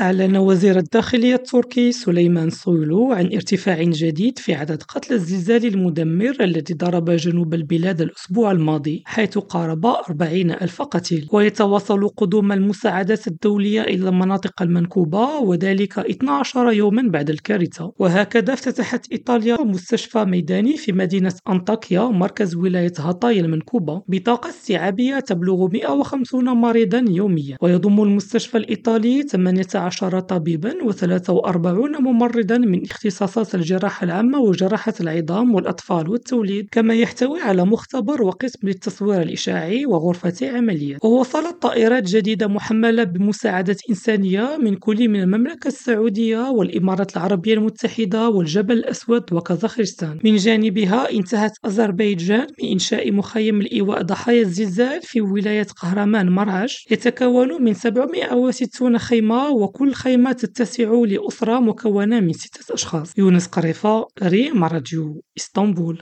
أعلن وزير الداخلية التركي سليمان سويلو عن ارتفاع جديد في عدد قتلى الزلزال المدمر الذي ضرب جنوب البلاد الأسبوع الماضي حيث قارب أربعين ألف قتيل. ويتواصل قدوم المساعدات الدولية إلى المناطق المنكوبة وذلك 12 يوما بعد الكارثة. وهكذا افتتحت إيطاليا مستشفى ميداني في مدينة أنطاكيا مركز ولاية هاتاي المنكوبة بطاقة استيعابية تبلغ 150 مريضا يوميا. ويضم المستشفى الإيطالي 18 عشر طبيبا وثلاثة وأربعون ممرضا من اختصاصات الجراحة العامة وجراحة العظام والأطفال والتوليد كما يحتوي على مختبر وقسم للتصوير الإشعاعي وغرفة عمليات ووصلت طائرات جديدة محملة بمساعدة إنسانية من كل من المملكة السعودية والإمارات العربية المتحدة والجبل الأسود وكازاخستان. من جانبها انتهت أذربيجان بإنشاء مخيم الإيواء ضحايا الزلزال في ولاية قهرمان مرعش يتكون من 760 خيمة وكل خيمة تتسع لأسرة مكونة من ستة أشخاص. يونس قريفة ريم راديو إسطنبول.